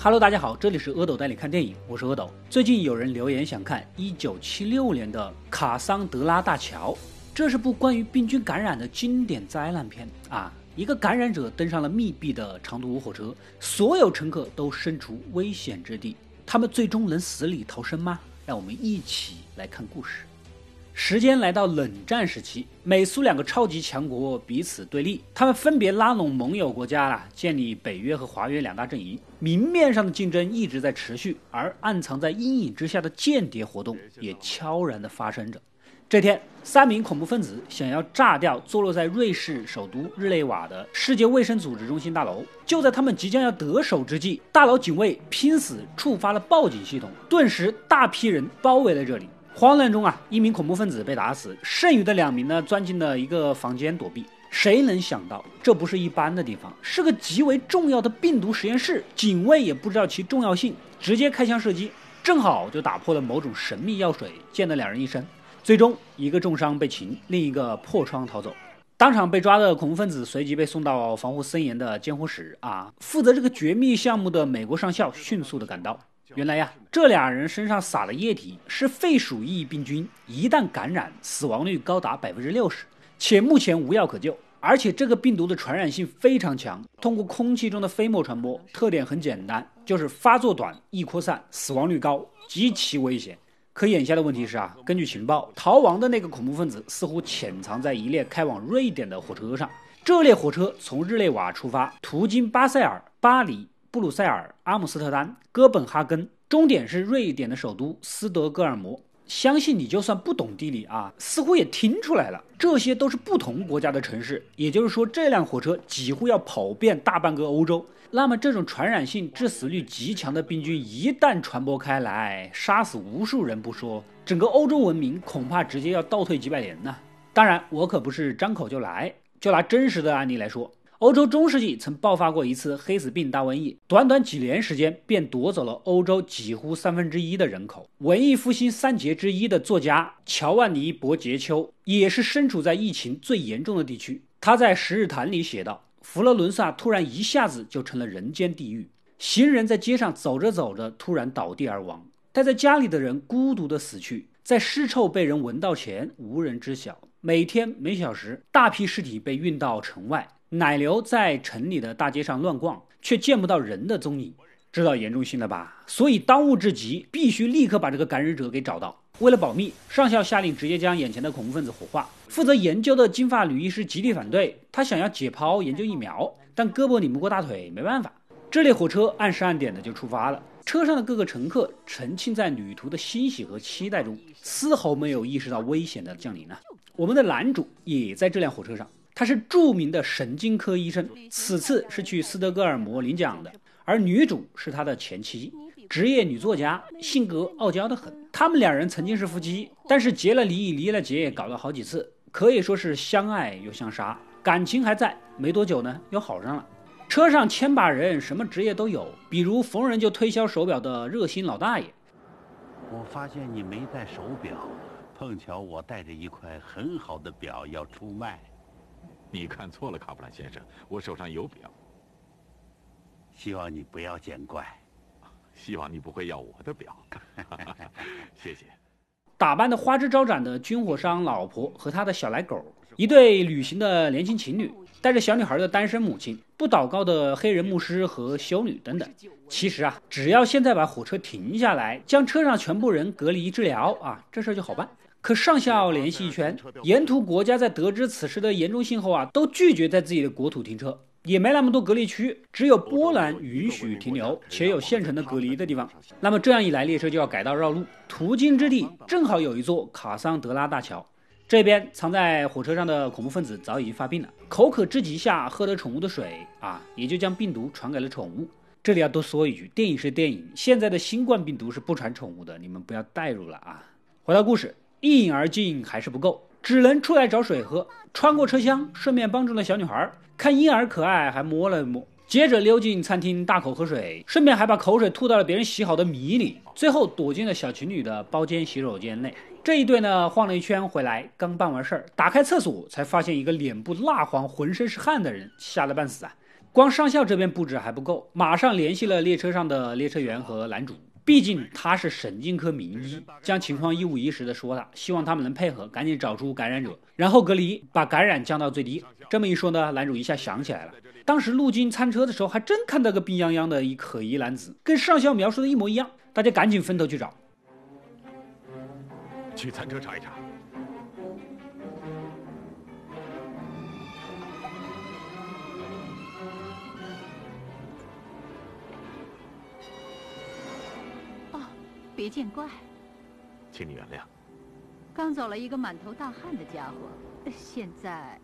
Hello，大家好，这里是阿斗带你看电影，我是阿斗。最近有人留言想看1976年的《卡桑德拉大桥》，这是部关于病菌感染的经典灾难片啊！一个感染者登上了密闭的长途火车，所有乘客都身处危险之地，他们最终能死里逃生吗？让我们一起来看故事。时间来到冷战时期，美苏两个超级强国彼此对立，他们分别拉拢盟友国家啊，建立北约和华约两大阵营。明面上的竞争一直在持续，而暗藏在阴影之下的间谍活动也悄然地发生着。这天，三名恐怖分子想要炸掉坐落在瑞士首都日内瓦的世界卫生组织中心大楼。就在他们即将要得手之际，大楼警卫拼死触发了报警系统，顿时大批人包围了这里。慌乱中啊，一名恐怖分子被打死，剩余的两名呢，钻进了一个房间躲避。谁能想到，这不是一般的地方，是个极为重要的病毒实验室。警卫也不知道其重要性，直接开枪射击，正好就打破了某种神秘药水，溅了两人一身。最终，一个重伤被擒，另一个破窗逃走。当场被抓的恐怖分子随即被送到防护森严的监护室。啊，负责这个绝密项目的美国上校迅速的赶到。原来呀，这俩人身上撒的液体是肺鼠疫病菌，一旦感染，死亡率高达百分之六十，且目前无药可救。而且这个病毒的传染性非常强，通过空气中的飞沫传播，特点很简单，就是发作短、易扩散、死亡率高，极其危险。可眼下的问题是啊，根据情报，逃亡的那个恐怖分子似乎潜藏在一列开往瑞典的火车上。这列火车从日内瓦出发，途经巴塞尔、巴黎。布鲁塞尔、阿姆斯特丹、哥本哈根，终点是瑞典的首都斯德哥尔摩。相信你就算不懂地理啊，似乎也听出来了，这些都是不同国家的城市。也就是说，这辆火车几乎要跑遍大半个欧洲。那么，这种传染性、致死率极强的病菌一旦传播开来，杀死无数人不说，整个欧洲文明恐怕直接要倒退几百年呢。当然，我可不是张口就来，就拿真实的案例来说。欧洲中世纪曾爆发过一次黑死病大瘟疫，短短几年时间便夺走了欧洲几乎三分之一的人口。文艺复兴三杰之一的作家乔万尼·伯杰丘也是身处在疫情最严重的地区。他在《十日谈》里写道：“佛罗伦萨突然一下子就成了人间地狱，行人在街上走着走着突然倒地而亡，待在家里的人孤独的死去，在尸臭被人闻到前无人知晓。每天每小时，大批尸体被运到城外。”奶牛在城里的大街上乱逛，却见不到人的踪影，知道严重性了吧？所以当务之急，必须立刻把这个感染者给找到。为了保密，上校下令直接将眼前的恐怖分子火化。负责研究的金发女医师极力反对，她想要解剖研究疫苗，但胳膊拧不过大腿，没办法。这列火车按时按点的就出发了，车上的各个乘客沉浸在旅途的欣喜和期待中，丝毫没有意识到危险的降临呢。我们的男主也在这辆火车上。他是著名的神经科医生，此次是去斯德哥尔摩领奖的。而女主是他的前妻，职业女作家，性格傲娇的很。他们两人曾经是夫妻，但是结了离，离了结，搞了好几次，可以说是相爱又相杀。感情还在，没多久呢，又好上了。车上千把人，什么职业都有，比如逢人就推销手表的热心老大爷。我发现你没戴手表，碰巧我带着一块很好的表要出卖。你看错了，卡布兰先生，我手上有表。希望你不要见怪，希望你不会要我的表。谢谢。打扮的花枝招展的军火商老婆和他的小奶狗，一对旅行的年轻情侣，带着小女孩的单身母亲，不祷告的黑人牧师和修女等等。其实啊，只要现在把火车停下来，将车上全部人隔离治疗啊，这事儿就好办。可上校联系一圈，沿途国家在得知此事的严重性后啊，都拒绝在自己的国土停车，也没那么多隔离区，只有波兰允许停留，且有现成的隔离的地方。那么这样一来，列车就要改道绕路，途经之地正好有一座卡桑德拉大桥。这边藏在火车上的恐怖分子早已经发病了，口渴之极下喝得宠物的水啊，也就将病毒传给了宠物。这里要多说一句，电影是电影，现在的新冠病毒是不传宠物的，你们不要代入了啊。回到故事。一饮而尽还是不够，只能出来找水喝。穿过车厢，顺便帮助了小女孩，看婴儿可爱，还摸了摸。接着溜进餐厅，大口喝水，顺便还把口水吐到了别人洗好的米里。最后躲进了小情侣的包间洗手间内。这一对呢，晃了一圈回来，刚办完事儿，打开厕所才发现一个脸部蜡黄、浑身是汗的人，吓得半死啊！光上校这边布置还不够，马上联系了列车上的列车员和男主。毕竟他是神经科名医，将情况一五一十的说了，希望他们能配合，赶紧找出感染者，然后隔离，把感染降到最低。这么一说呢，男主一下想起来了，当时路经餐车的时候，还真看到个病殃殃的一可疑男子，跟上校描述的一模一样。大家赶紧分头去找，去餐车查一查。别见怪，请你原谅。刚走了一个满头大汗的家伙，现在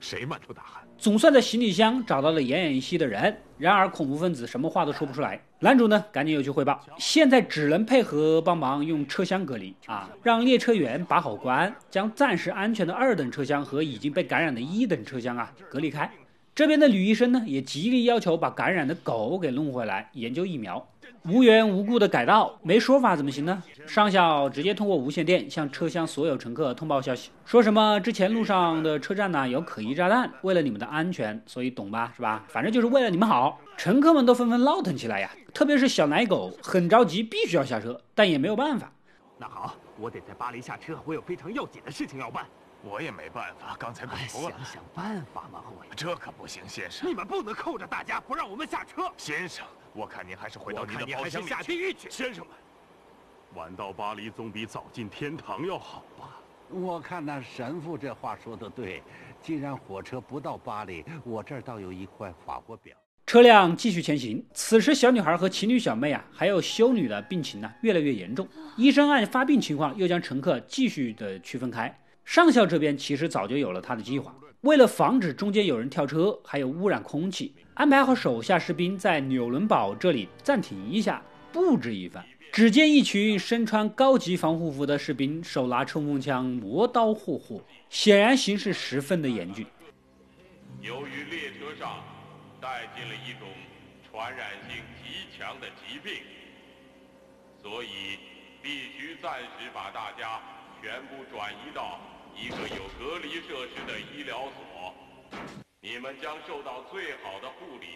谁满头大汗？总算在行李箱找到了奄奄一息的人，然而恐怖分子什么话都说不出来。男主呢，赶紧又去汇报，现在只能配合帮忙用车厢隔离啊，让列车员把好关，将暂时安全的二等车厢和已经被感染的一等车厢啊隔离开。这边的女医生呢，也极力要求把感染的狗给弄回来研究疫苗。无缘无故的改道，没说法怎么行呢？上校直接通过无线电向车厢所有乘客通报消息，说什么之前路上的车站呢有可疑炸弹，为了你们的安全，所以懂吧？是吧？反正就是为了你们好。乘客们都纷纷闹腾起来呀，特别是小奶狗很着急，必须要下车，但也没有办法。那好，我得在巴黎下车，我有非常要紧的事情要办。我也没办法，刚才不说了想想办法嘛，我。这可不行，先生。你们不能扣着大家不让我们下车，先生。我看您还是回到您的包厢里下地狱去。先生们，晚到巴黎总比早进天堂要好吧？我看那神父这话说的对，既然火车不到巴黎，我这儿倒有一块法国表。车辆继续前行，此时小女孩和情侣小妹啊，还有修女的病情呢，越来越严重。医生按发病情况，又将乘客继续的区分开。上校这边其实早就有了他的计划，为了防止中间有人跳车，还有污染空气，安排好手下士兵在纽伦堡这里暂停一下，布置一番。只见一群身穿高级防护服的士兵，手拿冲锋枪，磨刀霍霍，显然形势十分的严峻。由于列车上带进了一种传染性极强的疾病，所以必须暂时把大家全部转移到。一个有隔离设施的医疗所，你们将受到最好的护理。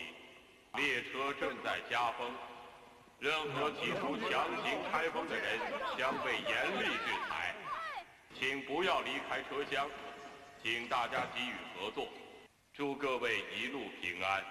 列车正在加封，任何企图强行开封的人将被严厉制裁。请不要离开车厢，请大家给予合作。祝各位一路平安。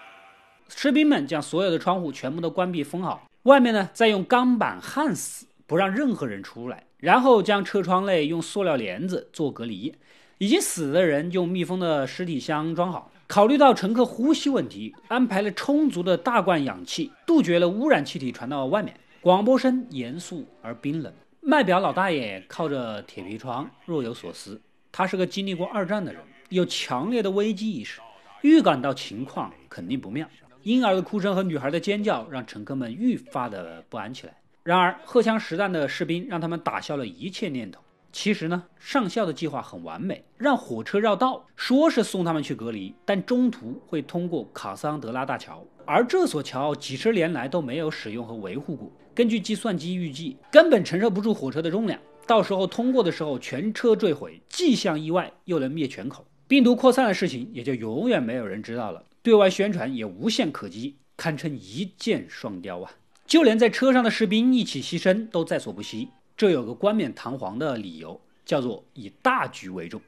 士兵们将所有的窗户全部都关闭封好，外面呢再用钢板焊死，不让任何人出来。然后将车窗内用塑料帘子做隔离，已经死的人用密封的尸体箱装好。考虑到乘客呼吸问题，安排了充足的大罐氧气，杜绝了污染气体传到外面。广播声严肃而冰冷。卖表老大爷靠着铁皮窗若有所思。他是个经历过二战的人，有强烈的危机意识，预感到情况肯定不妙。婴儿的哭声和女孩的尖叫让乘客们愈发的不安起来。然而，荷枪实弹的士兵让他们打消了一切念头。其实呢，上校的计划很完美，让火车绕道，说是送他们去隔离，但中途会通过卡桑德拉大桥，而这所桥几十年来都没有使用和维护过。根据计算机预计，根本承受不住火车的重量，到时候通过的时候全车坠毁，既像意外，又能灭全口。病毒扩散的事情也就永远没有人知道了，对外宣传也无懈可击，堪称一箭双雕啊！就连在车上的士兵一起牺牲都在所不惜，这有个冠冕堂皇的理由，叫做以大局为重。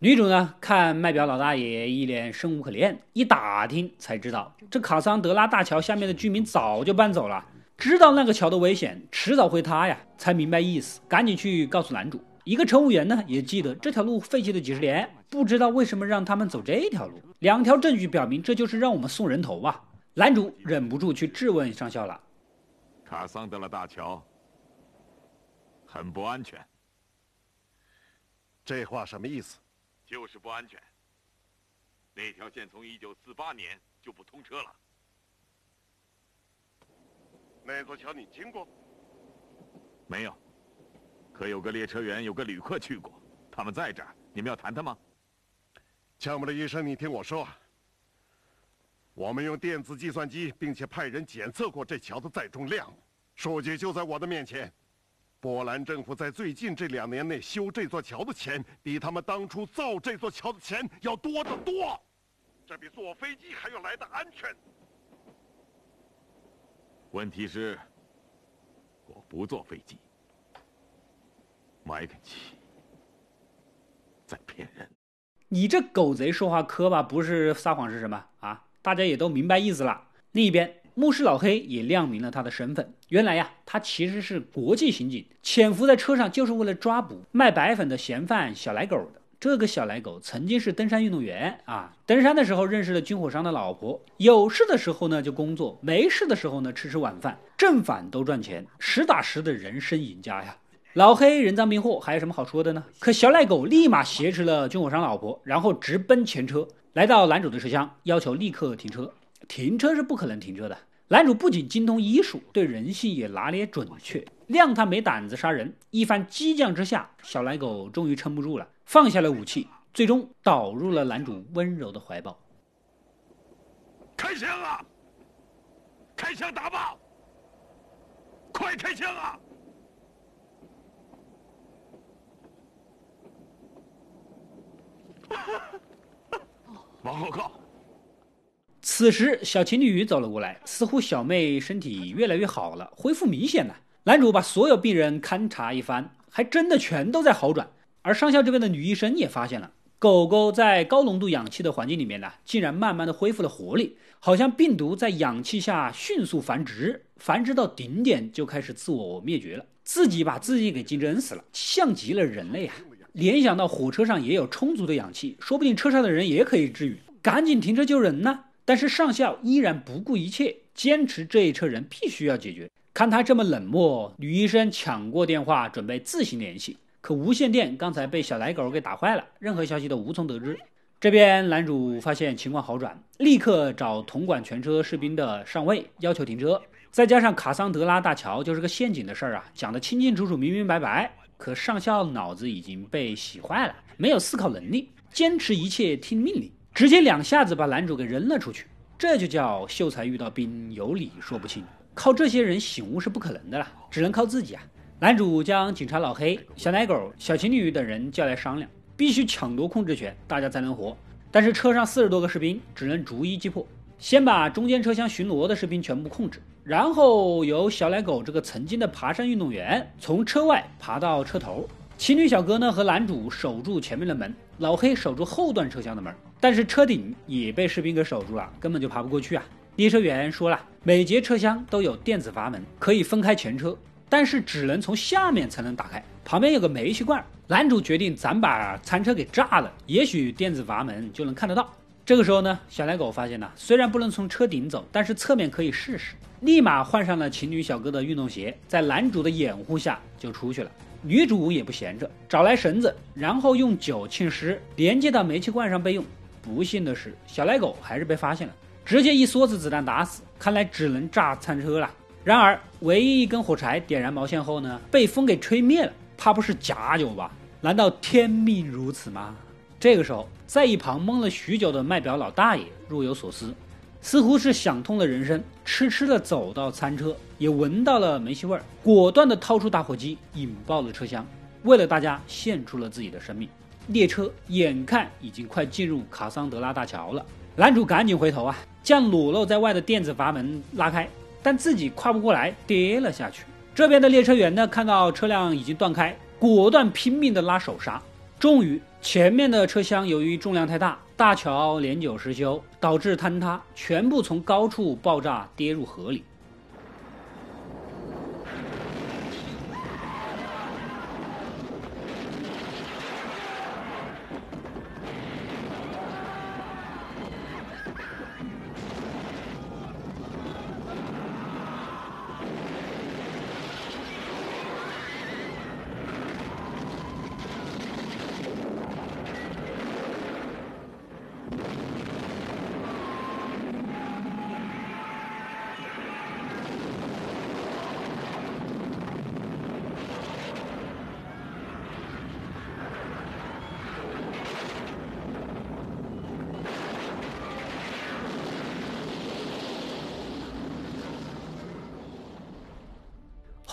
女主呢，看卖表老大爷一脸生无可恋，一打听才知道，这卡桑德拉大桥下面的居民早就搬走了，知道那个桥的危险，迟早会塌呀，才明白意思，赶紧去告诉男主。一个乘务员呢，也记得这条路废弃了几十年，不知道为什么让他们走这条路。两条证据表明，这就是让我们送人头啊！男主忍不住去质问上校了。卡桑德拉大桥很不安全，这话什么意思？就是不安全。那条线从一九四八年就不通车了。那座桥你经过？没有，可有个列车员，有个旅客去过，他们在这儿。你们要谈谈吗？乔姆的医生，你听我说。我们用电子计算机，并且派人检测过这桥的载重量，数据就在我的面前。波兰政府在最近这两年内修这座桥的钱，比他们当初造这座桥的钱要多得多。这比坐飞机还要来的安全。问题是，我不坐飞机。麦肯齐在骗人。你这狗贼说话磕巴，不是撒谎是什么啊？大家也都明白意思了。另一边，牧师老黑也亮明了他的身份。原来呀，他其实是国际刑警，潜伏在车上就是为了抓捕卖白粉的嫌犯小奶狗的。这个小奶狗曾经是登山运动员啊，登山的时候认识了军火商的老婆，有事的时候呢就工作，没事的时候呢吃吃晚饭，正反都赚钱，实打实的人生赢家呀。老黑人赃并获，还有什么好说的呢？可小奶狗立马挟持了军火商老婆，然后直奔前车，来到男主的车厢，要求立刻停车。停车是不可能停车的。男主不仅精通医术，对人性也拿捏准确，谅他没胆子杀人。一番激将之下，小奶狗终于撑不住了，放下了武器，最终倒入了男主温柔的怀抱。开枪啊！开枪打爆！快开枪啊！往后靠！此时，小情侣走了过来，似乎小妹身体越来越好了，恢复明显了。男主把所有病人勘察一番，还真的全都在好转。而上校这边的女医生也发现了，狗狗在高浓度氧气的环境里面呢，竟然慢慢的恢复了活力，好像病毒在氧气下迅速繁殖，繁殖到顶点就开始自我灭绝了，自己把自己给竞争死了，像极了人类啊！联想到火车上也有充足的氧气，说不定车上的人也可以治愈，赶紧停车救人呢。但是上校依然不顾一切，坚持这一车人必须要解决。看他这么冷漠，女医生抢过电话，准备自行联系。可无线电刚才被小奶狗给打坏了，任何消息都无从得知。这边男主发现情况好转，立刻找统管全车士兵的上尉要求停车。再加上卡桑德拉大桥就是个陷阱的事儿啊，讲得清清楚楚、明明白白。可上校脑子已经被洗坏了，没有思考能力，坚持一切听命令。直接两下子把男主给扔了出去，这就叫秀才遇到兵，有理说不清。靠这些人醒悟是不可能的了，只能靠自己啊！男主将警察老黑、小奶狗、小情侣等人叫来商量，必须抢夺控制权，大家才能活。但是车上四十多个士兵只能逐一击破，先把中间车厢巡逻的士兵全部控制，然后由小奶狗这个曾经的爬山运动员从车外爬到车头。情侣小哥呢和男主守住前面的门，老黑守住后段车厢的门，但是车顶也被士兵给守住了，根本就爬不过去啊！列车员说了，每节车厢都有电子阀门，可以分开前车，但是只能从下面才能打开，旁边有个煤气罐。男主决定咱把餐车给炸了，也许电子阀门就能看得到。这个时候呢，小奶狗发现呢，虽然不能从车顶走，但是侧面可以试试，立马换上了情侣小哥的运动鞋，在男主的掩护下就出去了。女主也不闲着，找来绳子，然后用酒浸湿，连接到煤气罐上备用。不幸的是，小奶狗还是被发现了，直接一梭子子弹打死。看来只能炸餐车了。然而，唯一一根火柴点燃毛线后呢，被风给吹灭了。怕不是假酒吧？难道天命如此吗？这个时候，在一旁懵了许久的卖表老大爷若有所思。似乎是想通了人生，痴痴的走到餐车，也闻到了煤气味儿，果断的掏出打火机引爆了车厢，为了大家献出了自己的生命。列车眼看已经快进入卡桑德拉大桥了，男主赶紧回头啊，将裸露在外的电子阀门拉开，但自己跨不过来，跌了下去。这边的列车员呢，看到车辆已经断开，果断拼命的拉手刹，终于前面的车厢由于重量太大。大桥年久失修，导致坍塌，全部从高处爆炸，跌入河里。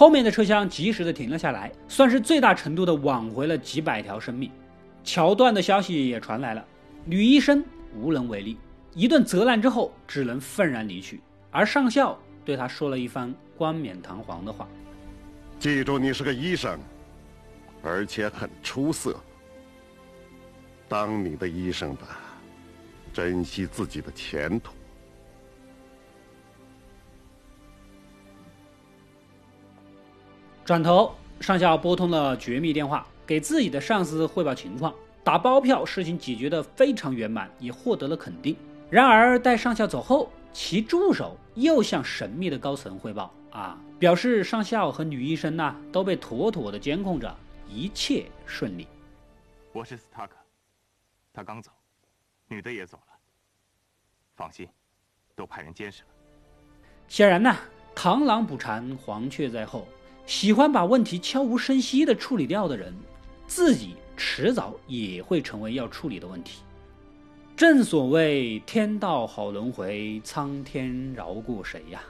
后面的车厢及时的停了下来，算是最大程度的挽回了几百条生命。桥段的消息也传来了，女医生无能为力。一顿责难之后，只能愤然离去。而上校对他说了一番冠冕堂皇的话：“记住，你是个医生，而且很出色。当你的医生吧，珍惜自己的前途。”转头，上校拨通了绝密电话，给自己的上司汇报情况，打包票，事情解决的非常圆满，也获得了肯定。然而，待上校走后，其助手又向神秘的高层汇报，啊，表示上校和女医生呢都被妥妥的监控着，一切顺利。我是斯塔克，他刚走，女的也走了。放心，都派人监视了。显然呢，螳螂捕蝉，黄雀在后。喜欢把问题悄无声息地处理掉的人，自己迟早也会成为要处理的问题。正所谓天道好轮回，苍天饶过谁呀？